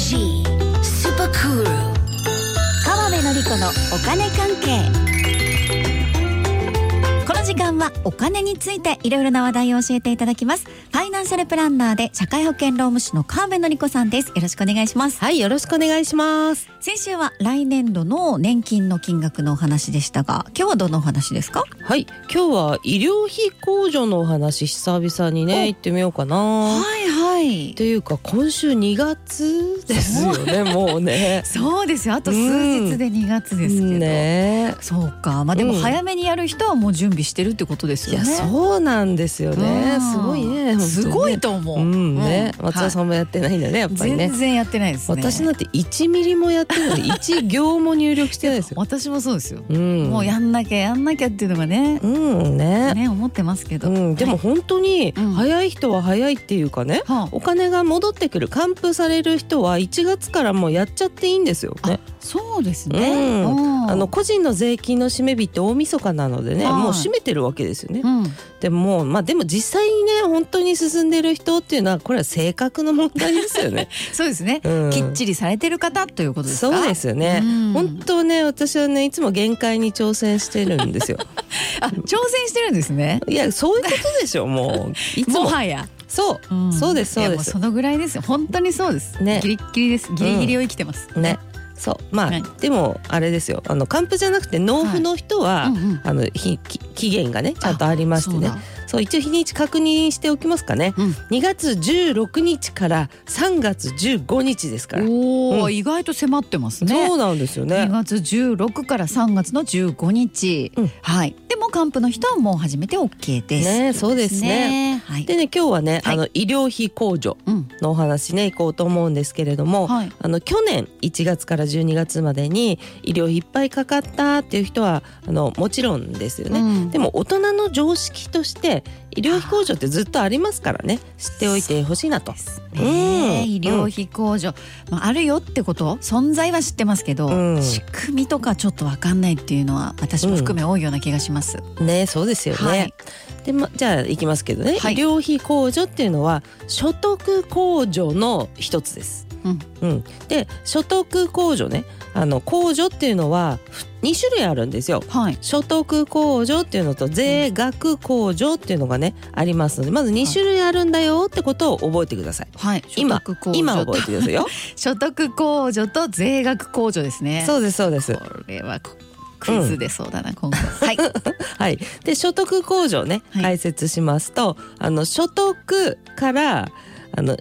G スーパークール川辺典子のお金関係。時間はお金についていろいろな話題を教えていただきます。ファイナンシャルプランナーで社会保険労務士の川辺典子さんです。よろしくお願いします。はい、よろしくお願いします。先週は来年度の年金の金額のお話でしたが今日はどのお話ですか？はい、今日は医療費控除のお話久々にねお。行ってみようかな。はいはい。というか今週2月ですよね、もうね。そうですよ。あと数日で2月ですけど、ね。そうか。まあでもうん。早めにやる人はもう準備してるってことですいやよね、そうなんですよね。うん。すごいね。すごいと思う、うんね、うん。松田さんもやってないんだね、やっぱりね。全。然やってないですね。私なんて1ミリもやってない1 行も入力してないですよ。私もそうですよ、うん、もうやんなきゃやんなきゃっていうのがね、うんね。ね思ってますけど、うん、でも本当にうん。早い人は早いっていうかね、はあ。お金が戻ってくる還付される人は1月からもうやっちゃっていいんですよ。ね。そうですね、うん。うん。あの個人の税金の締め日って大晦日なのでね、はい。もう締めてるわけですよね。うん。でもまあでも実際にね本当に進んでる人っていうのはこれは性格の問題ですよね。そうですね、うん。きっちりされてる方ということですか？そうですよね。うん。本当ね私はねいつも限界に挑戦してるんですよ。あ挑戦してるんですね。いやそういうことでしょもう。いつも。もはや、そう、ん。そうですそうです。もそのぐらいですよ。本当にそうです。ね。ギリッギリです。ギリギリを生きてます、ね。そう。まあ、はい。でもあれですよ。あの還付じゃなくて納付の人は、うんうん。あのひき期限がねちゃんとありましてねそう一応日にち確認しておきますかね、うん。2月16日から3月15日ですから、おお、うん。意外と迫ってますね。そうなんですよ2ね月16から3月の15日、うん。はい。でも還付の人はもう始めて OK です。ねそうですね。はい。でね今日はね、はい。あの医療費控除うん。のお話ねいこうと思うんですけれども、はい。あの去年1月から12月までに医療費いっぱいかかったっていう人はあのもちろんですよね、うん。でも大人の常識として医療費控除ってずっとありますからね。知っておいてほしいなと。ね。うん。医療費控除、まあ、あるよってこと？存在は知ってますけど、うん。仕組みとかちょっとわかんないっていうのは私も含め多いような気がします。ねそうですよね。はい。でまじゃあいきますけどね、はい。医療費控除っていうのは所得控除の一つです。うんうん、で所得控除ねあの控除っていうのは2種類あるんですよ。はい、所得控除っていうのと税額控除っていうのがねありますのでまず2種類あるんだよってことを覚えてください。はい、今今覚えてくださいよ。所得控除と税額控除ですね。そうですそうです。これはクイズでそうだな、今後。はい。はい、で所得控除ね、はい解説しますとあの所得からあの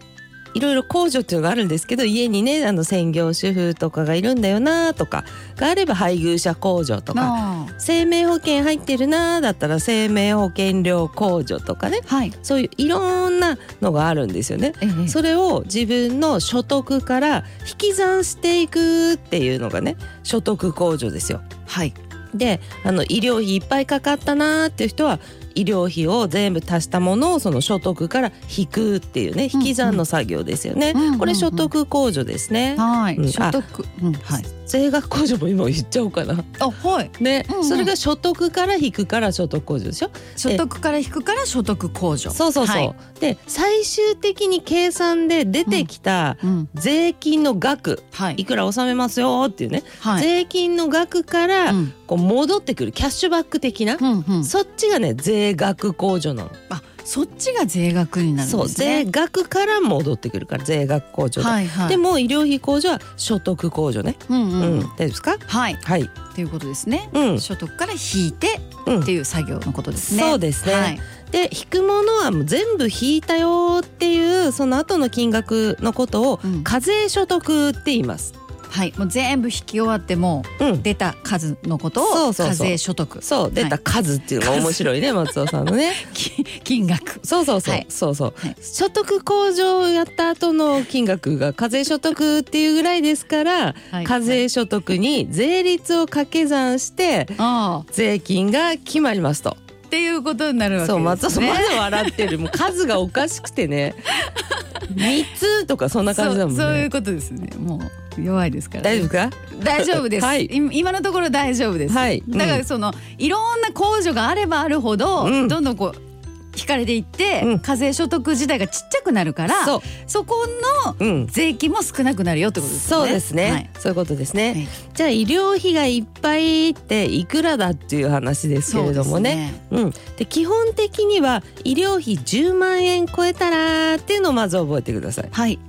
いろいろ控除っていうのがあるんですけど家にねあの専業主婦とかがいるんだよなとかがあれば配偶者控除とかあ生命保険入ってるなだったら生命保険料控除とかねーはい。そういういろんなのがあるんですよね。ええそれを自分の所得から引き算していくっていうのがね所得控除ですよ。はい。であの医療費いっぱいかかったなーっていう人は医療費を全部足したものをその所得から引くっていうね引き算の作業ですよね。うんうんこれ所得控除ですね。はい。うん所得。うん、はい。税額控除も今言っちゃおうかな。あ、はい。ね、うんうんそれが所得から引くから所得控除でしょ？所得から引くから所得控除。そうそうそう。はいで最終的に計算で出てきたうん。税金の額、はいい。くら納めますよっていうね、はい。税金の額からうんこう戻ってくるキャッシュバック的な、うんうん。そっちがね税額控除なの。あ、そっちが税額になるんですね。税額から戻ってくるから税額控除だ、はいはい。でも医療費控除は所得控除ね、うんうん。うん大丈夫ですか？はい。はい、っていうことですね。うん所得から引いてうんっていう作業のことですね。そうですねはい。で引くものはもう全部引いたよっていうその後の金額のことをうん課税所得って言います。はい。もう全部引き終わってもうん、出た数のことを課そうそう税所得。そう出た数っていうのが面白いね、松尾さんのね。き金額。そうそうそう、はいそうそう、はい所得控除をやった後の金額が課税所得っていうぐらいですから、はい課税所得に税率を掛け算して。税金が決まりますと。っていうことになるわけですね。そう松尾さんまだ笑ってるもう 数がおかしくてね三つとかそんな感じだもんねそうそういうことですね。もう弱いですから、大丈夫か？大丈夫です、はい。い今のところ大丈夫です、はい。だからその、いろんな控除があればあるほど、うん。どんどんこう引かれていって、うん。課税所得自体がちっちゃくなるからそこのうん。税金も少なくなるよってことですよね。そうですね、はい。そういうことですね、はい。じゃあ医療費がいっぱいっていくらだっていう話ですけれどもね。うん、で基本的には医療費10万円超えたらっていうのをまず覚えてください。はい。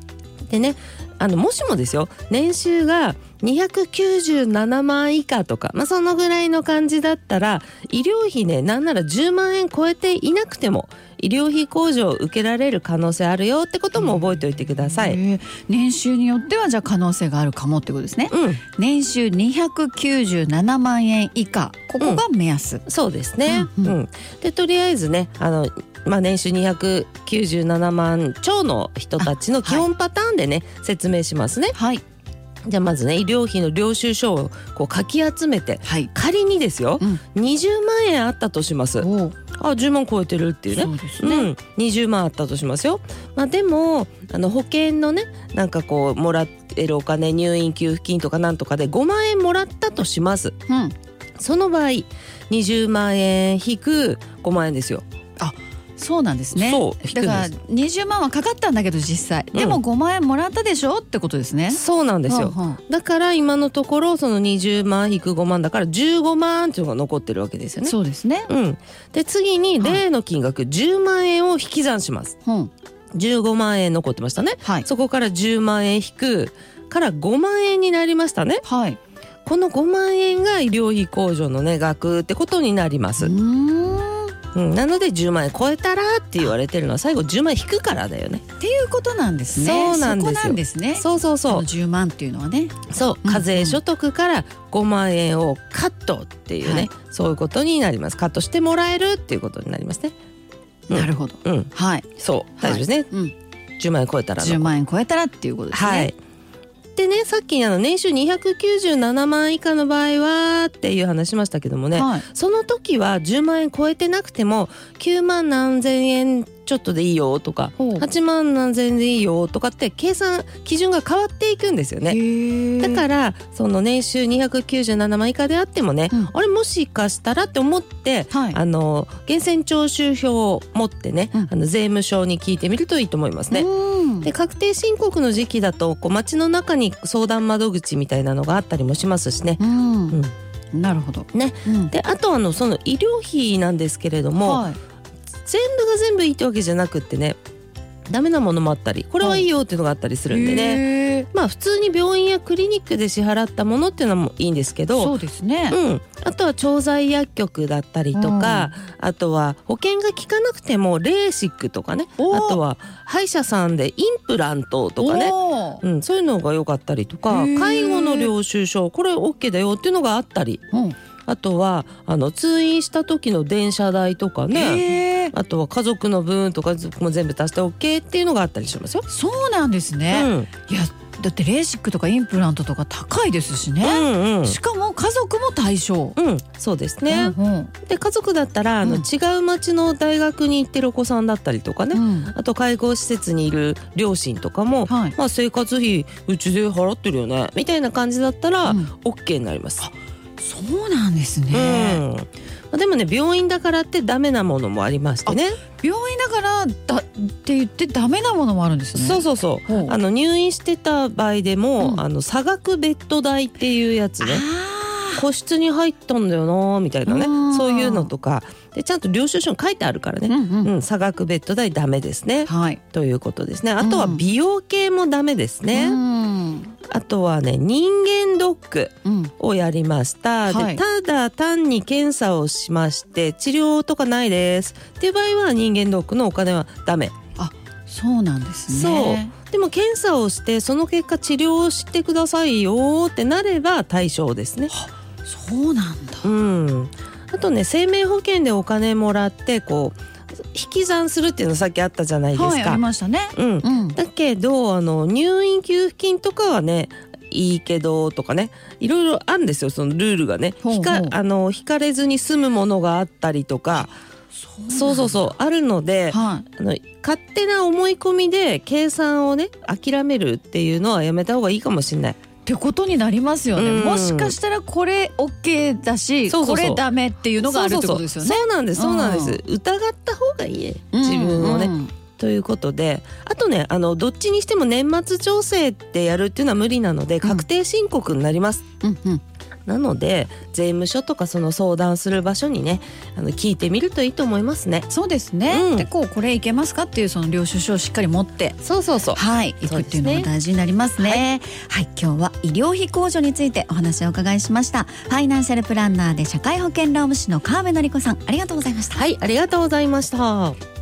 でねあのもしもですよ年収が297万以下とか、まあ、そのぐらいの感じだったら医療費ねなんなら10万円超えていなくても医療費控除を受けられる可能性あるよってことも覚えておいてください。へえ年収によってはじゃあ可能性があるかもってことですね。うん、年収297万円以下ここが目安。そうですね。ううんん、でとりあえずねあのまあ年収297万超の人たちの基本パターンでね、説明しますね。はいじゃあまずね医療費の領収書をこうかき集めてはい。仮にですよ、うん20万円あったとします。あ10万超えてるっていうね。そうですね。うん、20万あったとしますよ。まあ、でもあの保険のねなんかこうもらってるお金入院給付金とかなんとかで5万円もらったとします。うん。その場合20万円引く5万円ですよ。そうなんですね。だから20万はかかったんだけど実際、でも5万円もらったでしょ？ってことですね。そうなんですよ。うんうんだから今のところその20万引く5万だから15万っていうのが残ってるわけですよね。そうですね。うん、で次にはい例の金額10万円を引き算します。うん。15万円残ってましたね。はい。そこから10万円引くから5万円になりましたね。はい。この5万円が医療費控除のね額ってことになります。うーん。うん、なので10万円超えたらって言われてるのは最後10万円引くからだよね。っていうことなんですね。そうなんですよそこなんですね。そうそうそうその。10万っていうのはね。そううん課税所得から5万円をカットっていうね、はいそういうことになりますカットしてもらえるっていうことになりますねうんなるほど。うんはい。そう大丈夫ですね、うん。10万円超えたらの10万円超えたらっていうことですね。はい。でねさっきあの年収297万以下の場合はっていう話しましたけどもね、はい。その時は10万円超えてなくても9万何千円ちょっとでいいよとかほう8万何千円でいいよとかって計算基準が変わっていくんですよね。へだからその年収297万以下であってもね、うんあれもしかしたらって思って、はいあの源泉徴収票を持ってね、うんあの税務署に聞いてみるといいと思いますね。うん。で確定申告の時期だとこう町の中に相談窓口みたいなのがあったりもしますしね。うん。うん。なるほど。ね。うん。であとあのその医療費なんですけれども、はい。全部が全部いいってわけじゃなくってねダメなものもあったりこれはいいよっていうのがあったりするんでね、ね。まあ普通に病院やクリニックで支払ったものっていうのもいいんですけどそうですね。うん、あとは調剤薬局だったりとか、あとは保険が効かなくてもレーシックとかね。あとは歯医者さんでインプラントとかね、うん、そういうのが良かったりとか介護の領収書これ OK だよっていうのがあったり。うん。あとはあの通院した時の電車代とかね。あとは家族の分とかも全部足して OK っていうのがあったりしますよ。そうなんですね。うん。いやだってレーシックとかインプラントとか高いですしうね。んうんしかも家族も対象。うん、そうですね。うんうんで家族だったらあの、うん違う町の大学に行ってるお子さんだったりとかね、うんあと介護施設にいる両親とかも、はい。まあ、生活費うちで払ってるよねみたいな感じだったら、うん OK になります。そうなんですうんね。まあでもね病院だからってダメなものもありましてね。病院だからだって言ってダメなものもあるんですね。そうそうそう。あの入院してた場合でも、うん。あの差額ベッド代っていうやつね。あ個室に入ったんだよなみたいなね。うんそういうのとか。でちゃんと領収書に書いてあるからーね、うんうん。うん、差額ベッド代ダメですね。はい。ということですね。あとは美容系もダメですね、うん。あとはね人間ドックうん。をやりました、はい。でただ単に検査をしまして治療とかないです。っていう場合は人間ドックのお金はダメ。そうなんですね。でも検査をしてその結果治療をしてくださいよってなれば対象ですねそうなんだ。うんあとね生命保険でお金もらってこう引き算するっていうのさっきあったじゃないですか、はいありましたね。うんうん。だけどあの入院給付金とかはねいいけどとかねいろいろあるんですよそのルールがねほかあの引かれずに済むものがあったりとかそうそうそうあるのではあの勝手な思い込みで計算をね諦めるっていうのはやめた方がいいかもしれない。い。っってことになりますよね、うん。もしかしたらこれ OK だしこれダメっていうのがあるってことですよね。そうなんですそうなんです、疑った方がいい自分をね、うん。ということであとねあのどっちにしても年末調整ってやるっていうのは無理なので確定申告になります、うんうんなので税務署とかその相談する場所にねあの聞いてみるといいと思いますね。そうですね、うん。でこうこれいけますかっていうその領収書をしっかり持って。そうそうそう。はい、行くっていうのも大事になりますね。はい、今日は医療費控除についてお話をお伺いしました。ファイナンシャルプランナーで社会保険労務士の川辺典子さん、ありがとうございました。はい。ありがとうございました